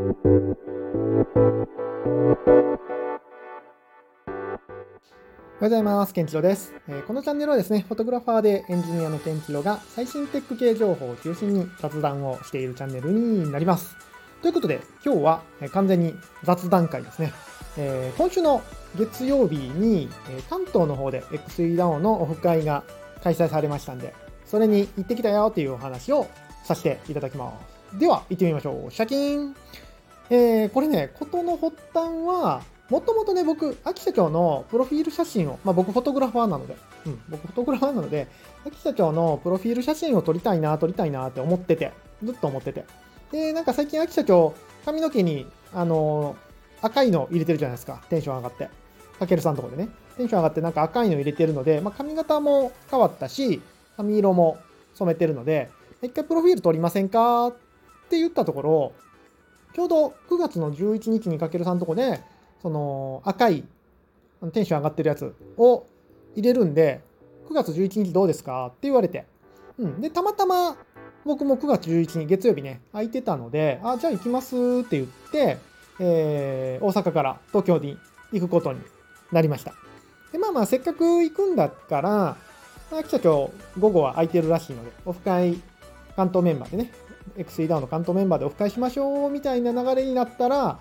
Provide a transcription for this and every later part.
おはようございます。ケンチロです、えー、このチャンネルはですね、フォトグラファーでエンジニアのケンチロが最新テック系情報を中心に雑談をしているチャンネルになります。ということで、今日は完全に雑談会ですね。えー、今週の月曜日に、え関東の方で XE ダウンのオフ会が開催されましたんで、それに行ってきたよっていうお話をさせていただきます。では、行ってみましょう。シャキーンえー、これね、ことの発端は、もともとね、僕、秋社長のプロフィール写真を、まあ僕フォトグラファーなので、うん、僕フォトグラファーなので、秋社長のプロフィール写真を撮りたいな、撮りたいなって思ってて、ずっと思ってて。で、なんか最近秋社長、髪の毛に、あのー、赤いの入れてるじゃないですか。テンション上がって。かけるさんとこでね。テンション上がってなんか赤いの入れてるので、まあ髪型も変わったし、髪色も染めてるので、一回プロフィール撮りませんかって言ったところ、ちょうど9月の11日にかけるさんとこで、その赤いテンション上がってるやつを入れるんで、9月11日どうですか？って言われて。うん。で、たまたま僕も9月11日、月曜日ね、空いてたので、あ、じゃあ行きますって言って、えー、大阪から東京に行くことになりました。で、まあまあ、せっかく行くんだから、秋社長、午後は空いてるらしいので、オフ会、関東メンバーでね、XE ダウンの関東メンバーでオフ会しましょうみたいな流れになったら、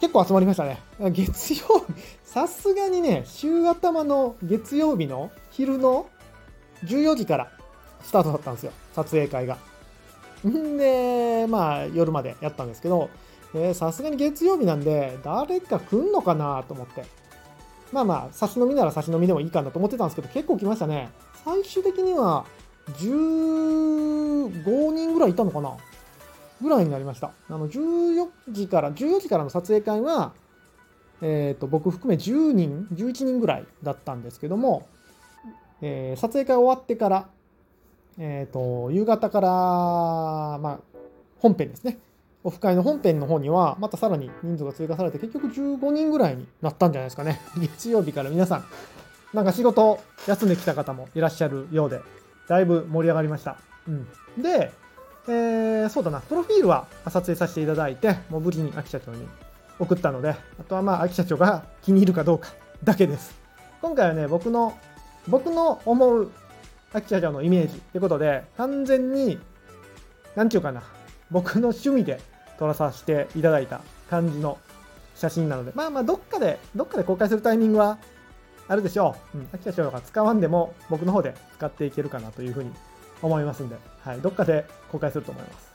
結構集まりましたね。月曜日、さすがにね、週頭の月曜日の昼の14時からスタートだったんですよ。撮影会が。んで、まあ夜までやったんですけど、さすがに月曜日なんで、誰か来んのかなと思って。まあまあ、差し飲みなら差し飲みでもいいかなと思ってたんですけど、結構来ましたね。最終的には15人ぐらいいたのかな？ぐらいになりました。あの、14時から、14時からの撮影会は、えっ、ー、と、僕含め10人、11人ぐらいだったんですけども、えー、撮影会終わってから、えっ、ー、と、夕方から、まあ、本編ですね。オフ会の本編の方には、またさらに人数が追加されて、結局15人ぐらいになったんじゃないですかね。月曜日から皆さん、なんか仕事休んできた方もいらっしゃるようで、だいぶ盛り上がりました。うん。で、えー、そうだな、プロフィールは撮影させていただいて、もう無事に秋社長に送ったので、あとはまあ秋社長が気に入るかどうかだけです。今回はね、僕の、僕の思う秋社長のイメージってことで、完全に、なんちゅうかな、僕の趣味で撮らさせていただいた感じの写真なので、まあまあ、どっかで、どっかで公開するタイミングはあるでしょう。うん、秋田翔が使わんでも僕の方で使っていけるかなというふうに思いますんで、はい、どっかで公開すると思います。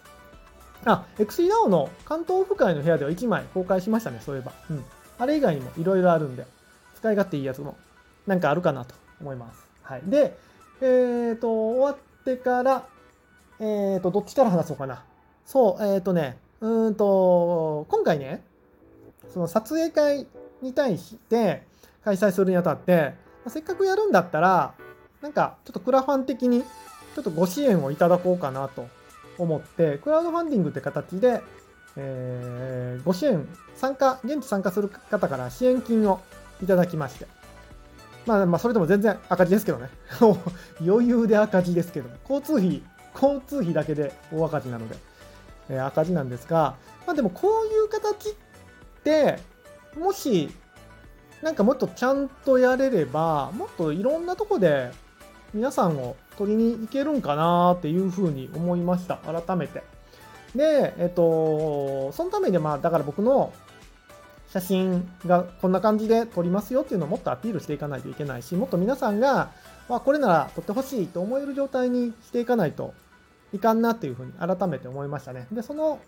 あ、XENOW の関東オフ会の部屋では1枚公開しましたね、そういえば。うん。あれ以外にもいろいろあるんで、使い勝手いいやつもなんかあるかなと思います。はい。で、えっ、ー、と、終わってから、えっ、ー、と、どっちから話そうかな。そう、えっ、ー、とね、うんと、今回ね、その撮影会に対して開催するにあたってま、せっかくやるんだったら、なんかちょっとクラファン的にちょっとご支援をいただこうかなと思って、クラウドファンディングって形で、えー、ご支援、参加、現地参加する方から支援金をいただきまして。まあ、まあ、それでも全然赤字ですけどね。余裕で赤字ですけど、交通費、交通費だけで大赤字なので、えー、赤字なんですが、まあでもこういう形って、もし、なんかもっとちゃんとやれれば、もっといろんなとこで皆さんを取りに行けるんかなっていうふうに思いました。改めて。で、えっと、そのためにまあ、だから僕の写真がこんな感じで撮りますよっていうのをもっとアピールしていかないといけないし、もっと皆さんが、まあ、これなら撮ってほしいと思える状態にしていかないといかんなっていうふうに改めて思いましたね。で、その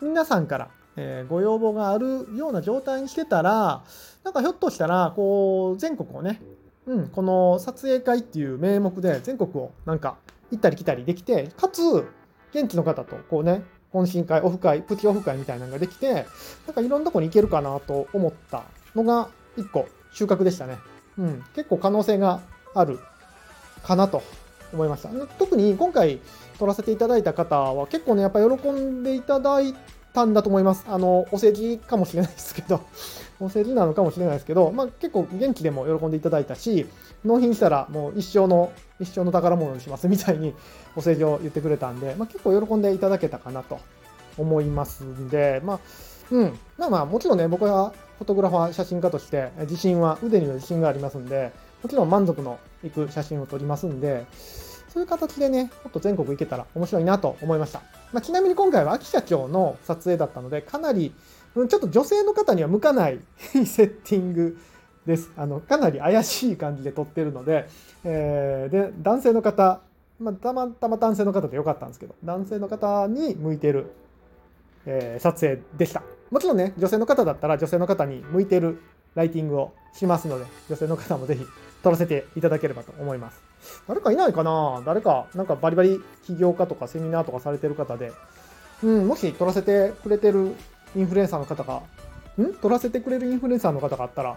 皆さんから、えー、ご要望があるような状態にしてたら、なんかひょっとしたら、こう、全国をね、うん、この撮影会っていう名目で全国をなんか行ったり来たりできて、かつ、現地の方とこうね、懇親会、オフ会、プチオフ会みたいなのができて、なんかいろんなとこに行けるかなと思ったのが一個収穫でしたね。うん、結構可能性があるかなと思いました。特に今回撮らせていただいた方は結構ね、やっぱ喜んでいただいたんだと思います。あの、お世辞かもしれないですけど、お世辞なのかもしれないですけど、まあ結構元気でも喜んでいただいたし、納品したらもう一生の、一生の宝物にしますみたいに お世辞を言ってくれたんで、まあ結構喜んでいただけたかなと思いますんで、まあ、うん。まあまあ、もちろんね、僕はフォトグラファー、写真家として自信は、腕には自信がありますんで、もちろん満足のいく写真を撮りますんで、そういう形でね、もっと全国行けたら面白いなと思いました。まあ、ちなみに今回は秋社長の撮影だったので、かなり、ちょっと女性の方には向かない セッティングです。あの、かなり怪しい感じで撮ってるので、えー、で、男性の方、まあ、たまたま男性の方でよかったんですけど、男性の方に向いてる、えー、撮影でした。もちろんね、女性の方だったら女性の方に向いてるライティングをしますので、女性の方もぜひ撮らせていただければと思います。誰かいないかな？誰か、なんかバリバリ起業家とかセミナーとかされてる方で、うん、もし撮らせてくれてるインフルエンサーの方が、ん？撮らせてくれるインフルエンサーの方があったら、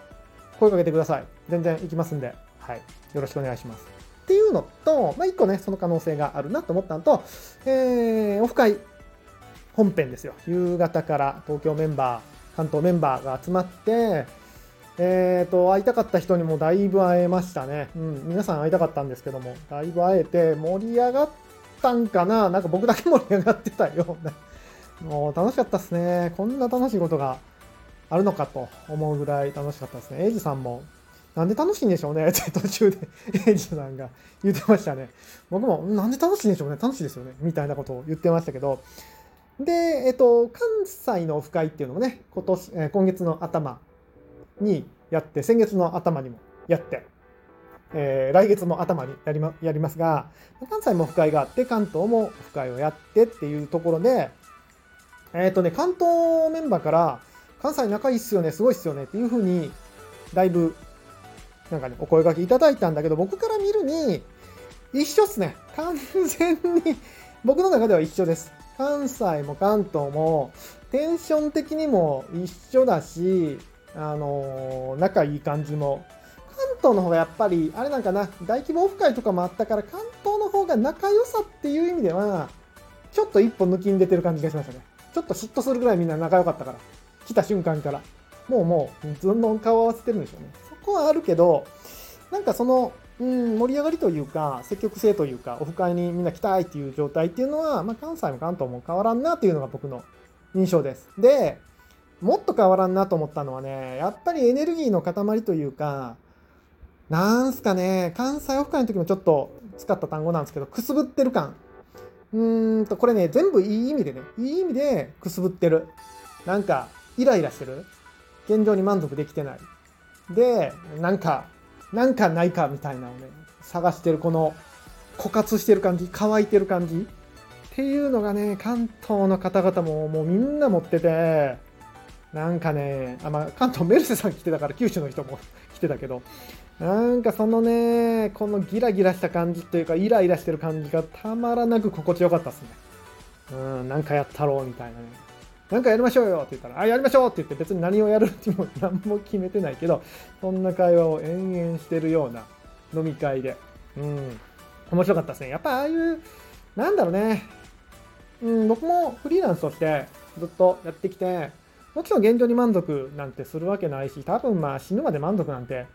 声かけてください。全然行きますんで、はい。よろしくお願いします。っていうのと、まあ、一個ね、その可能性があるなと思ったのと、えー、オフ会本編ですよ。夕方から東京メンバー、関東メンバーが集まって、えっ、ー、と、会いたかった人にもだいぶ会えましたね。うん、皆さん会いたかったんですけども、だいぶ会えて盛り上がったんかな？なんか僕だけ盛り上がってたような。もう楽しかったっすね。こんな楽しいことがあるのかと思うぐらい楽しかったですね。エイジさんも、なんで楽しいんでしょうね？って途中で エイジさんが言ってましたね。僕も、なんで楽しいんでしょうね？楽しいですよねみたいなことを言ってましたけど、で、えっと、関西のオフ会っていうのもね、今年、え今月の頭にやって、先月の頭にもやって、えー、来月も頭にやり,、ま、やりますが、関西もオフ会があって、関東もオフ会をやってっていうところで、えっ、とね、関東メンバーから、関西仲いいっすよね、すごいっすよねっていうふうに、だいぶ、なんかね、お声掛けいただいたんだけど、僕から見るに、一緒っすね。完全に僕の中では一緒です。関西も関東もテンション的にも一緒だし、あのー、仲いい感じも。関東の方がやっぱり、あれなんかな、大規模オフ会とかもあったから、関東の方が仲良さっていう意味では、ちょっと一歩抜きに出てる感じがしましたね。ちょっと嫉妬するぐらいみんな仲良かったから。来た瞬間から。もうもう、どんどん顔合わせてるんでしょうね。そこはあるけど、なんかその、うん、盛り上がりというか、積極性というか、オフ会にみんな来たいっていう状態っていうのは、まあ、関西も関東も変わらんなっていうのが僕の印象です。で、もっと変わらんなと思ったのはね、やっぱりエネルギーの塊というか、なんすかね、関西オフ会の時もちょっと使った単語なんですけど、くすぶってる感。うーんと、これね、全部いい意味でね、いい意味でくすぶってる。なんか、イライラしてる。現状に満足できてない。で、なんか、なんかないかみたいなのね、探してるこの枯渇してる感じ、乾いてる感じっていうのがね、関東の方々ももうみんな持ってて、なんかね、あまあ、関東メルセさん来てたから九州の人も 来てたけど、なんかそのね、このギラギラした感じというか、イライラしてる感じがたまらなく心地よかったっすね。うん、なんかやったろうみたいなね。なんかやりましょうよって言ったら、あ、やりましょうって言って別に何をやるっても 何も決めてないけど、そんな会話を延々してるような飲み会で。うん。面白かったですね。やっぱああいう、なんだろうね。うん、僕もフリーランスとしてずっとやってきて、もちろん現状に満足なんてするわけないし、多分まあ死ぬまで満足なんて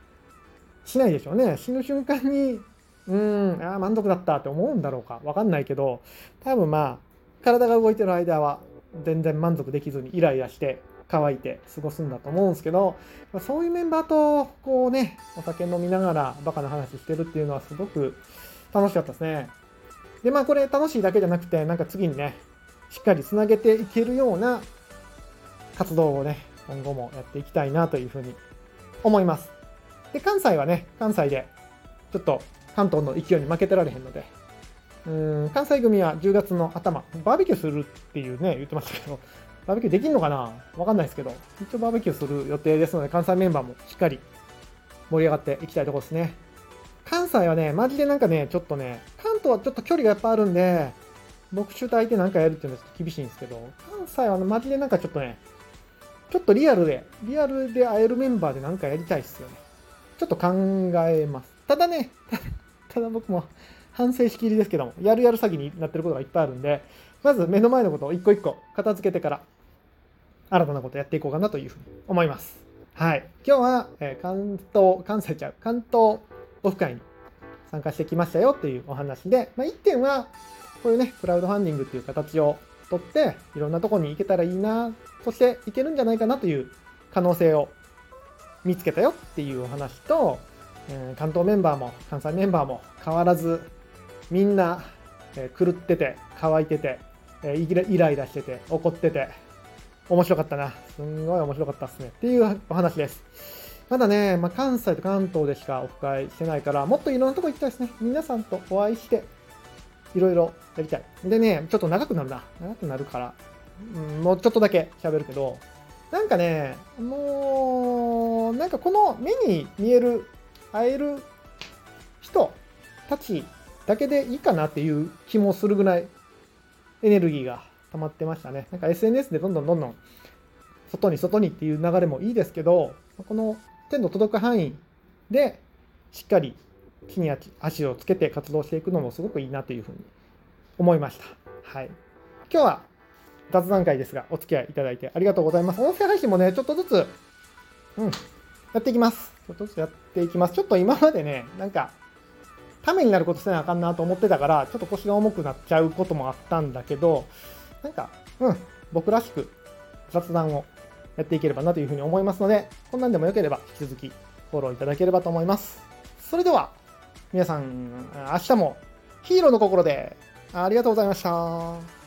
しないでしょうね。死ぬ瞬間に、うん、ああ、満足だったって思うんだろうか。わかんないけど、多分まあ、体が動いてる間は全然満足できずにイライラして乾いて過ごすんだと思うんですけど、そういうメンバーとこうね、お酒飲みながらバカな話してるっていうのはすごく楽しかったですね。で、まあこれ楽しいだけじゃなくて、なんか次にね、しっかりつなげていけるような活動をね、今後もやっていきたいなというふうに思います。で、関西はね、関西でちょっと関東の勢いに負けてられへんので、うん関西組は10月の頭、バーベキューするっていうね、言ってましたけど、バーベキューできんのかな？わかんないですけど、一応バーベキューする予定ですので、関西メンバーもしっかり盛り上がっていきたいところですね。関西はね、マジでなんかね、ちょっとね、関東はちょっと距離がやっぱあるんで、僕主体でなんかやるっていうのはちょっと厳しいんですけど、関西はマジでなんかちょっとね、ちょっとリアルで、リアルで会えるメンバーでなんかやりたいっすよね。ちょっと考えます。ただね、ただ僕も反省しきりですけども、やるやる詐欺になってることがいっぱいあるんで、まず目の前のことを一個一個片付けてから、新たなことやっていこうかなというふうに思います。はい。今日は、え、関東、関西ちゃう、関東オフ会に参加してきましたよっていうお話で、まあ、1点は、こういうね、クラウドファンディングっていう形を取っていろんなとこに行けたらいいなそして行けるんじゃないかなという可能性を見つけたよっていうお話と、えー、関東メンバーも関西メンバーも変わらずみんな、えー、狂ってて乾いてて、えー、イライラしてて怒ってて面白かったな。すんごい面白かったっすねっていうお話です。まだね、まあ、関西と関東でしかオフ会してないからもっといろんなとこ行きたいですね。皆さんとお会いしていろいろやりたい。でねちょっと長くなるな。長くなるから、うん、もうちょっとだけ喋るけど。なんかね、もう、なんかこの目に見える、会える人たちだけでいいかなっていう気もするぐらいエネルギーが溜まってましたね。なんか SNS でどんどんどんどん外に外にっていう流れもいいですけど、この手の届く範囲でしっかり地に足をつけて活動していくのもすごくいいなというふうに思いました。はい。今日は雑談会ですが、お付き合いいただいてありがとうございます。音声配信もね、ちょっとずつ、うん、やっていきます。ちょっとずつやっていきます。ちょっと今までね、なんか、ためになることせなあかんなと思ってたから、ちょっと腰が重くなっちゃうこともあったんだけど、なんか、うん、僕らしく雑談をやっていければなというふうに思いますので、こんなんでもよければ引き続きフォローいただければと思います。それでは、皆さん、明日もヒーローの心でありがとうございました。